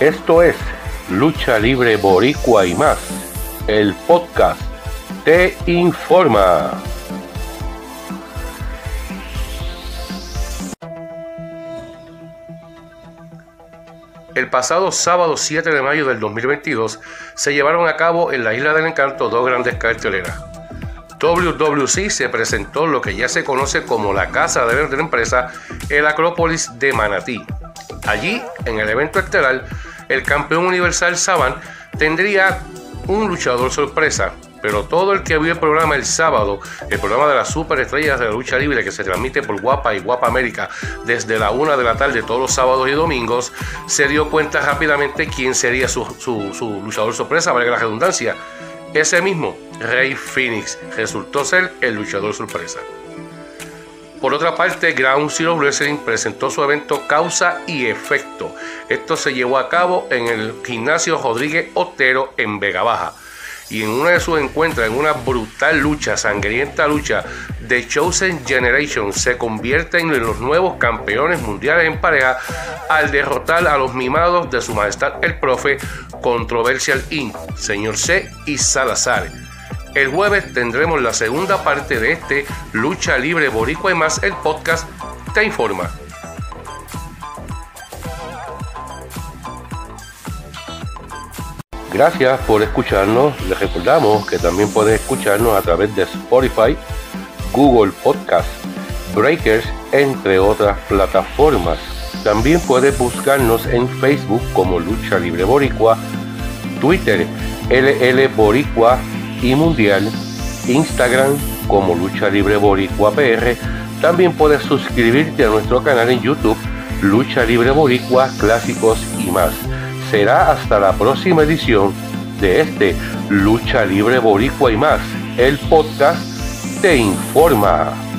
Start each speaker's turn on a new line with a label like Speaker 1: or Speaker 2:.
Speaker 1: Esto es Lucha Libre Boricua y más. El podcast te informa. El pasado sábado 7 de mayo del 2022 se llevaron a cabo en la Isla del Encanto dos grandes carteleras. WWC se presentó lo que ya se conoce como la casa de la empresa, el Acrópolis de Manatí. Allí, en el evento estelar, el campeón universal Saban tendría un luchador sorpresa, pero todo el que vio el programa el sábado, el programa de las superestrellas de la lucha libre que se transmite por Guapa y Guapa América desde la una de la tarde todos los sábados y domingos, se dio cuenta rápidamente quién sería su, luchador sorpresa, valga la redundancia. Ese mismo, Rey Phoenix, resultó ser el luchador sorpresa. Por otra parte, Ground Zero Wrestling presentó su evento Causa y Efecto. Esto se llevó a cabo en el gimnasio Rodríguez Otero en Vega Baja y en uno de sus encuentros, en una brutal lucha, sangrienta lucha, The Chosen Generation se convierte en los nuevos campeones mundiales en pareja al derrotar a los mimados de su majestad el profe Controversial Inc., Señor C y Salazar. El jueves tendremos la segunda parte de este Lucha Libre Boricua y más, el podcast te informa. Gracias por escucharnos. Les recordamos que también pueden escucharnos a través de Spotify, Google Podcast, Breakers, entre otras plataformas. También puedes buscarnos en Facebook como Lucha Libre Boricua, Twitter LL Boricua y Mundial, Instagram como Lucha Libre Boricua PR. También puedes suscribirte a nuestro canal en YouTube Lucha Libre Boricua, Clásicos y más será hasta la próxima edición de este Lucha Libre Boricua y más. El podcast te informa.